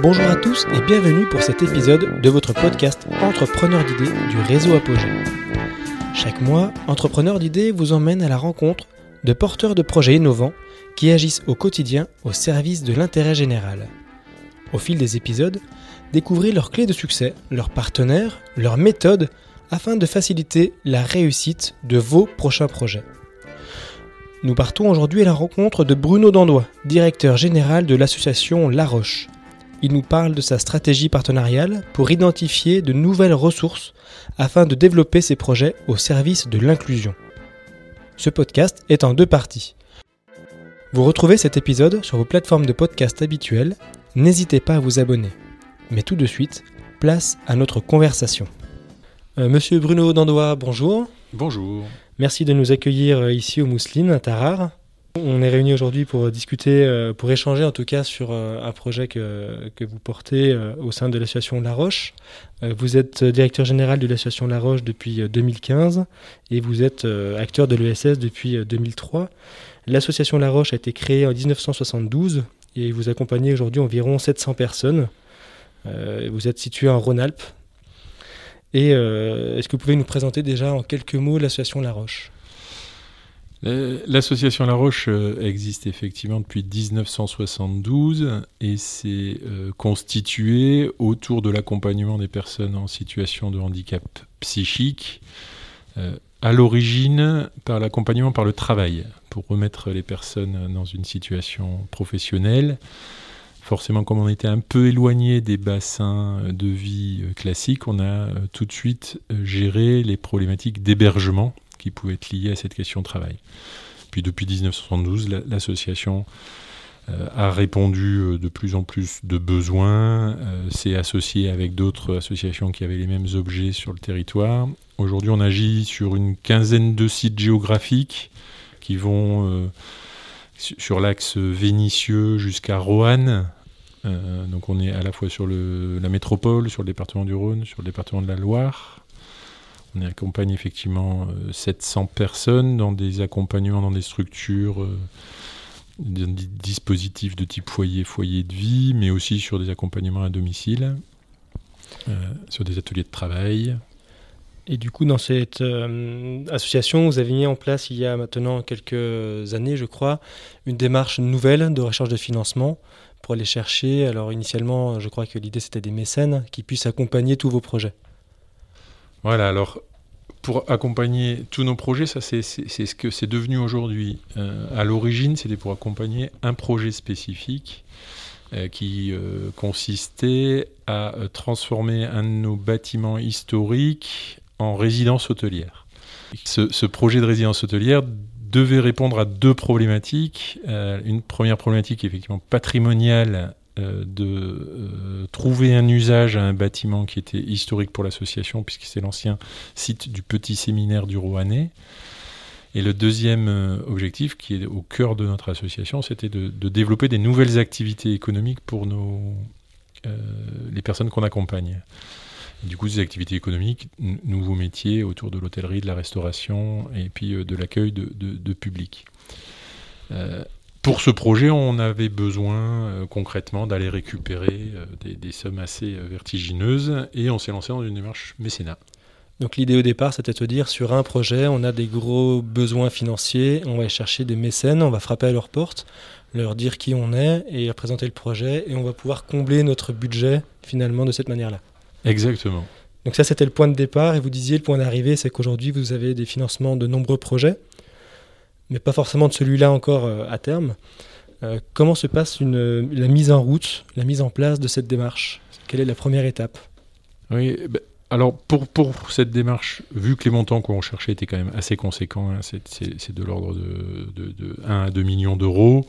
Bonjour à tous et bienvenue pour cet épisode de votre podcast Entrepreneur d'idées du réseau Apogée. Chaque mois, Entrepreneur d'idées vous emmène à la rencontre de porteurs de projets innovants qui agissent au quotidien au service de l'intérêt général. Au fil des épisodes, découvrez leurs clés de succès, leurs partenaires, leurs méthodes afin de faciliter la réussite de vos prochains projets. Nous partons aujourd'hui à la rencontre de Bruno Dandois, directeur général de l'association La Roche. Il nous parle de sa stratégie partenariale pour identifier de nouvelles ressources afin de développer ses projets au service de l'inclusion. Ce podcast est en deux parties. Vous retrouvez cet épisode sur vos plateformes de podcast habituelles. N'hésitez pas à vous abonner. Mais tout de suite, place à notre conversation. Euh, Monsieur Bruno Dandois, bonjour. Bonjour. Merci de nous accueillir euh, ici au Mousseline, à Tarare. On est réunis aujourd'hui pour discuter, euh, pour échanger en tout cas sur un projet que, vous portez au sein de l'association La Roche. Vous êtes directeur général de l'association La Roche depuis 2015 et vous êtes acteur de l'ESS depuis 2003. L'association La Roche a été créée en 1972 et vous accompagnez aujourd'hui environ 700 personnes. Vous êtes situé en Rhône-Alpes, et euh, est-ce que vous pouvez nous présenter déjà en quelques mots l'association La Roche? euh, L'association La Roche euh, existe effectivement depuis 1972 et s'est constituée autour de l'accompagnement des personnes en situation de handicap psychique, à l'origine par l'accompagnement par le travail, pour remettre les personnes dans une situation professionnelle. Forcément, comme on était un peu éloigné des bassins de vie euh, classiques, on a euh, tout de suite euh, géré les problématiques d'hébergement qui pouvaient être liées à cette question de travail. Puis depuis 1972, l'association a répondu de plus en plus de besoins, s'est associée avec d'autres associations qui avaient les mêmes objets sur le territoire. Aujourd'hui, on agit sur une quinzaine de sites géographiques qui vont sur l'axe vénitieux jusqu'à Roanne. Euh, donc on est à la fois sur la métropole, sur le département du Rhône, sur le département de la Loire. On accompagne effectivement 700 euh, personnes dans des accompagnements dans des structures, euh, des dispositifs de type foyer, foyer de vie, mais aussi sur des accompagnements à domicile, sur des ateliers de travail, et du coup, dans cette euh, association, vous avez mis en place il y a maintenant quelques années, je crois, une démarche nouvelle de recherche de financement pour aller chercher. Alors initialement, je crois que l'idée c'était des mécènes qui puissent accompagner tous vos projets. Voilà, alors pour accompagner tous nos projets, ça c'est ce que c'est devenu aujourd'hui. Euh, à l'origine, c'était pour accompagner un projet spécifique euh, qui consistait à transformer un de nos bâtiments historiques en résidence hôtelière. Ce, projet de résidence hôtelière devait répondre à deux problématiques. Euh, une première problématique effectivement patrimoniale euh, de euh, trouver un usage à un bâtiment qui était historique pour l'association puisque c'est l'ancien site du petit séminaire du Rouennais. Et le deuxième objectif, qui est au cœur de notre association, c'était de, développer des nouvelles activités économiques pour nos, les personnes qu'on accompagne du coup, des activités économiques, nouveaux métiers autour de l'hôtellerie, de la restauration et puis euh, de l'accueil de, public. Euh, pour ce projet, on avait besoin euh, concrètement d'aller récupérer des, sommes assez vertigineuses et on s'est lancé dans une démarche mécénat. Donc l'idée au départ, c'était de se dire sur un projet, on a des gros besoins financiers, on va chercher des mécènes, on va frapper à leur porte, leur dire qui on est et leur présenter le projet et on va pouvoir combler notre budget finalement de cette manière-là. Exactement. Donc ça, c'était le point de départ. Et vous disiez, le point d'arrivée, c'est qu'aujourd'hui, vous avez des financements de nombreux projets, mais pas forcément de celui-là encore euh, à terme. Euh, comment se passe la mise en route, la mise en place de cette démarche? Quelle est la première étape? Oui, ben, alors pour, pour, cette démarche, vu que les montants qu'on cherchait étaient quand même assez conséquents, hein, c'est de l'ordre de, 1 à 2 millions d'euros,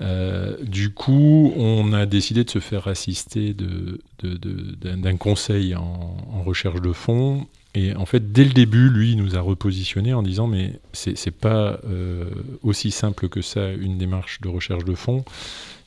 euh, du coup, on a décidé de se faire assister d'un conseil en, recherche de fonds. Et en fait, dès le début, lui, il nous a repositionné en disant mais c'est pas euh, aussi simple que ça une démarche de recherche de fonds.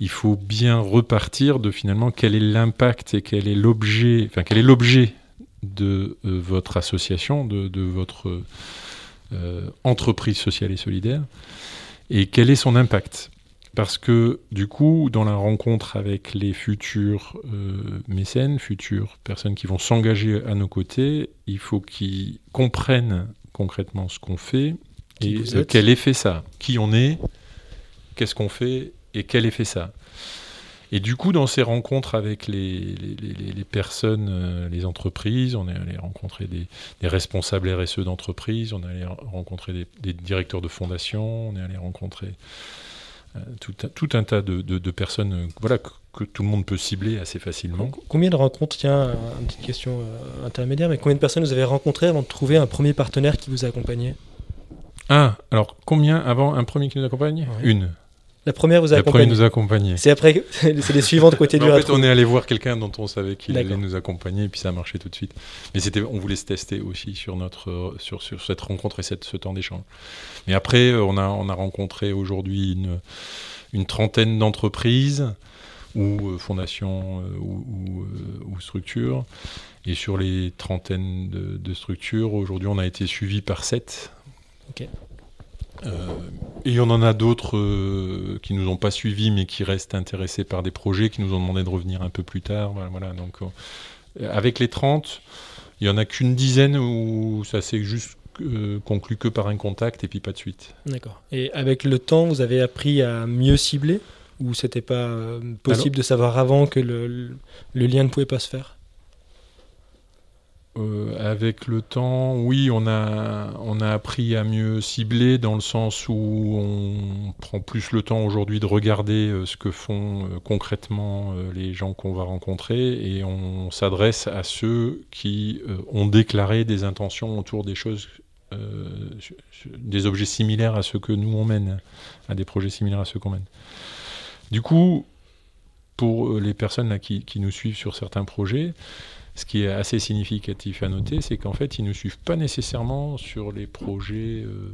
Il faut bien repartir de finalement quel est l'impact et quel est l'objet, enfin quel est l'objet de euh, votre association, de, de votre entreprise sociale et solidaire, et quel est son impact. Parce que du coup, dans la rencontre avec les futurs euh, mécènes, futures personnes qui vont s'engager à nos côtés, il faut qu'ils comprennent concrètement ce qu'on fait et quel effet ça, qui on est, qu'est-ce qu'on fait et quel effet ça. Et du coup, dans ces rencontres avec les, personnes, euh, les entreprises, on est allé rencontrer des, responsables RSE d'entreprises, on est allé rencontrer des, directeurs de fondation, on est allé rencontrer euh, tout, un tas de, personnes euh, voilà, que, tout le monde peut cibler assez facilement. Combien de rencontres, tiens, une petite question intermédiaire, mais combien de personnes vous avez rencontrées avant de trouver un premier partenaire qui vous a accompagné? Ah, alors combien avant un premier qui nous accompagne? Une. La première vous a accompagné. nous accompagner. C'est après, c'est les suivantes côté du. En fait, on est allé voir quelqu'un dont on savait qu'il allait nous accompagner, et puis ça a marché tout de suite. Mais c'était, on voulait se tester aussi sur notre, sur, sur cette rencontre et cette, ce temps d'échange. Mais après, euh, on a, on a rencontré aujourd'hui une, une trentaine d'entreprises ou euh, fondations euh, ou, ou, structures. Et sur les trentaines de, de structures, aujourd'hui, on a été suivi par sept. Ok. Euh, et on en a d'autres euh, qui nous ont pas suivis, mais qui restent intéressés par des projets, qui nous ont demandé de revenir un peu plus tard. Voilà, donc, euh, avec les 30, il y en a qu'une dizaine où ça s'est juste conclu que par un contact et puis pas de suite. D'accord. Et avec le temps, vous avez appris à mieux cibler ou c'était pas possible de savoir avant que le, le lien ne pouvait pas se faire? Avec le temps, oui, on a, on a appris à mieux cibler dans le sens où on prend plus le temps aujourd'hui de regarder euh, ce que font euh, concrètement les gens qu'on va rencontrer et on s'adresse à ceux qui ont déclaré des intentions autour des choses, des objets similaires à ceux que nous on mène, à des projets similaires à ceux qu'on mène. Du coup, pour les personnes qui nous suivent sur certains projets, ce qui est assez significatif à noter, c'est qu'en fait, ils ne suivent pas nécessairement sur les projets, euh,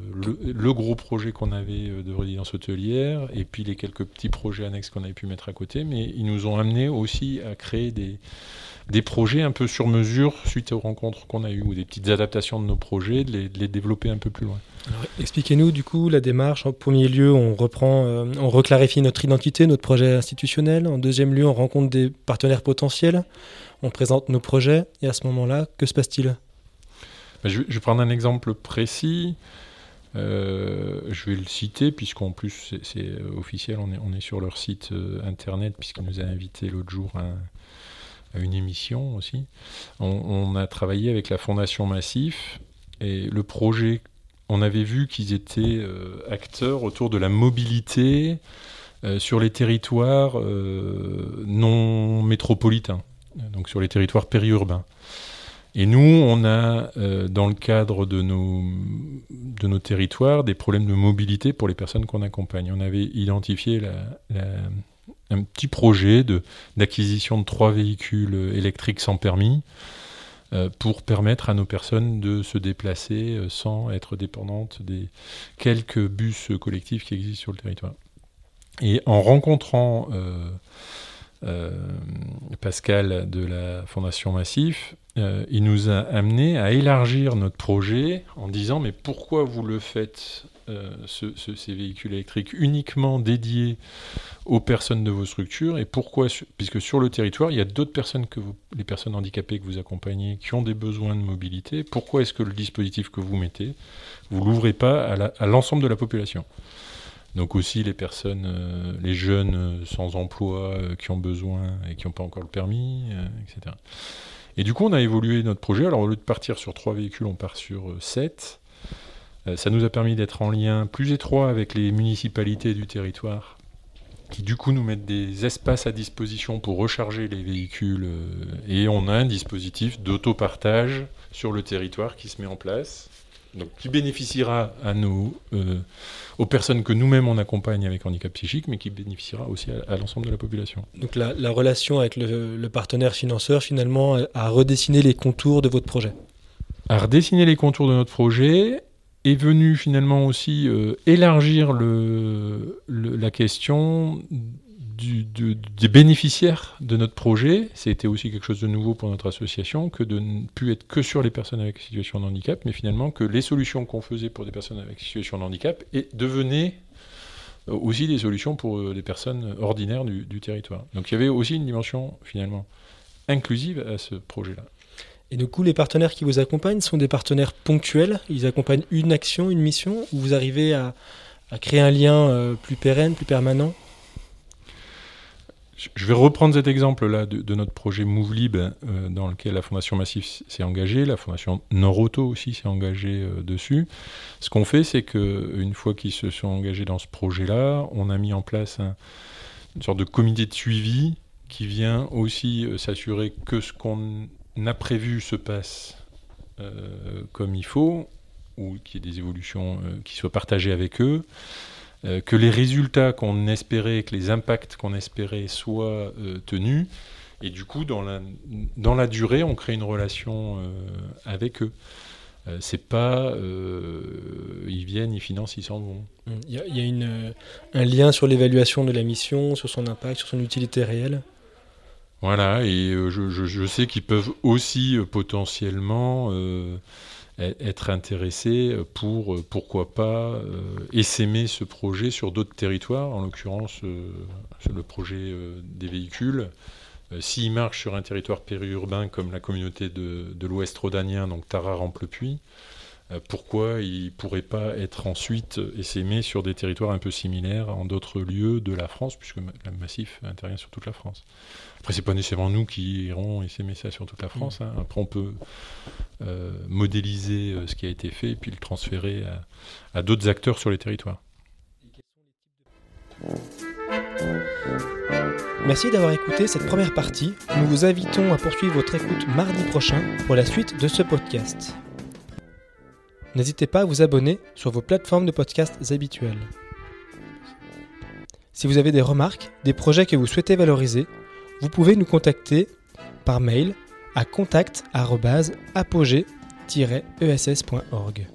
le, gros projet qu'on avait euh, de résidence hôtelière, et puis les quelques petits projets annexes qu'on avait pu mettre à côté, mais ils nous ont amené aussi à créer des, des projets un peu sur mesure suite aux rencontres qu'on a eues, ou des petites adaptations de nos projets, de les, développer un peu plus loin. Expliquez-nous du coup la démarche. En premier lieu, on reprend, euh, on reclarifie notre identité, notre projet institutionnel. En deuxième lieu, on rencontre des partenaires potentiels on présente nos projets, et à ce moment-là, que se passe-t-il? Bah, je, vais prendre un exemple précis. Euh, je vais le citer, puisqu'en plus c'est euh, officiel, on est, sur leur site euh, internet, puisqu'il nous a invité l'autre jour à, une émission aussi. On, a travaillé avec la Fondation Massif, et le projet, on avait vu qu'ils étaient acteurs autour de la mobilité sur les territoires non métropolitains donc sur les territoires périurbains. Et nous, on a, euh, dans le cadre de nos, de nos territoires, des problèmes de mobilité pour les personnes qu'on accompagne. On avait identifié un petit projet d'acquisition de, trois véhicules électriques sans permis euh, pour permettre à nos personnes de se déplacer euh, sans être dépendantes des quelques bus collectifs qui existent sur le territoire. Et en rencontrant Pascal de la Fondation Massif, euh, il nous a amené à élargir notre projet en disant mais pourquoi vous le faites euh, ces véhicules électriques uniquement dédiés aux personnes de vos structures et pourquoi puisque sur le territoire il y a d'autres personnes que vous, les personnes handicapées que vous accompagnez qui ont des besoins de mobilité. Pourquoi est-ce que le dispositif que vous mettez vous l'ouvrez pas à l'ensemble de la population? Donc aussi les personnes, euh, les jeunes euh, sans emploi euh, qui ont besoin et qui n'ont pas encore le permis, etc. Et du coup, on a évolué notre projet. Alors au lieu de partir sur trois véhicules, on part sur sept. ça nous a permis d'être en lien plus étroit avec les municipalités du territoire qui du coup nous mettent des espaces à disposition pour recharger les véhicules et on a un dispositif d'autopartage sur le territoire qui se met en place donc, qui bénéficiera à euh, aux personnes que nous-mêmes on accompagne avec handicap psychique, mais qui bénéficiera aussi à, l'ensemble de la population. Donc la, relation avec le, partenaire financeur, finalement, a redessiné les contours de votre projet A redessiné les contours de notre projet, est venu finalement aussi euh, élargir le, la question des bénéficiaires de notre projet, c'était aussi quelque chose de nouveau pour notre association, que de ne plus être que sur les personnes avec situation de handicap, mais finalement que les solutions qu'on faisait pour des personnes avec situation de handicap et devenaient aussi des solutions pour des personnes ordinaires du, territoire. Donc il y avait aussi une dimension finalement inclusive à ce projet-là. Et du coup, les partenaires qui vous accompagnent sont des partenaires ponctuels Ils accompagnent une action, une mission Ou vous arrivez à, créer un lien plus pérenne, plus permanent? Je vais reprendre cet exemple-là de, notre projet MoveLib, euh, dans lequel la Fondation Massif s'est engagée, la Fondation Noroto aussi s'est engagée euh, dessus. Ce qu'on fait, c'est qu'une fois qu'ils se sont engagés dans ce projet-là, on a mis en place une sorte de comité de suivi qui vient aussi euh, s'assurer que ce qu'on a prévu se passe comme il faut, ou qu'il y ait des évolutions qui soient partagées avec eux. Euh, que les résultats qu'on espérait, que les impacts qu'on espérait soient euh, tenus. Et du coup, dans la, dans la durée, on crée une relation euh, avec eux. c'est pas ils viennent, ils financent, ils s'en vont. Il y a, y a une, un lien sur l'évaluation de la mission, sur son impact, sur son utilité réelle. Voilà, et je, je, je, sais qu'ils peuvent aussi potentiellement être intéressé pour, euh, pourquoi pas, euh, essaimer ce projet sur d'autres territoires, en l'occurrence euh, le projet des véhicules. S'il marche sur un territoire périurbain comme la communauté de, de l'Ouest rhodanien, donc Tarare-en-Plepuis, pourquoi il ne pourrait pas être ensuite essaimé sur des territoires un peu similaires en d'autres lieux de la France, puisque le massif intervient sur toute la France. Après, c'est pas nécessairement nous qui irons essaimer ça sur toute la France. Hein. Après, on peut euh, modéliser euh, ce qui a été fait et puis le transférer à, d'autres acteurs sur les territoires. Merci d'avoir écouté cette première partie. Nous vous invitons à poursuivre votre écoute mardi prochain pour la suite de ce podcast. N'hésitez pas à vous abonner sur vos plateformes de podcasts habituelles. Si vous avez des remarques, des projets que vous souhaitez valoriser, vous pouvez nous contacter par mail à contact-apogée-ess.org.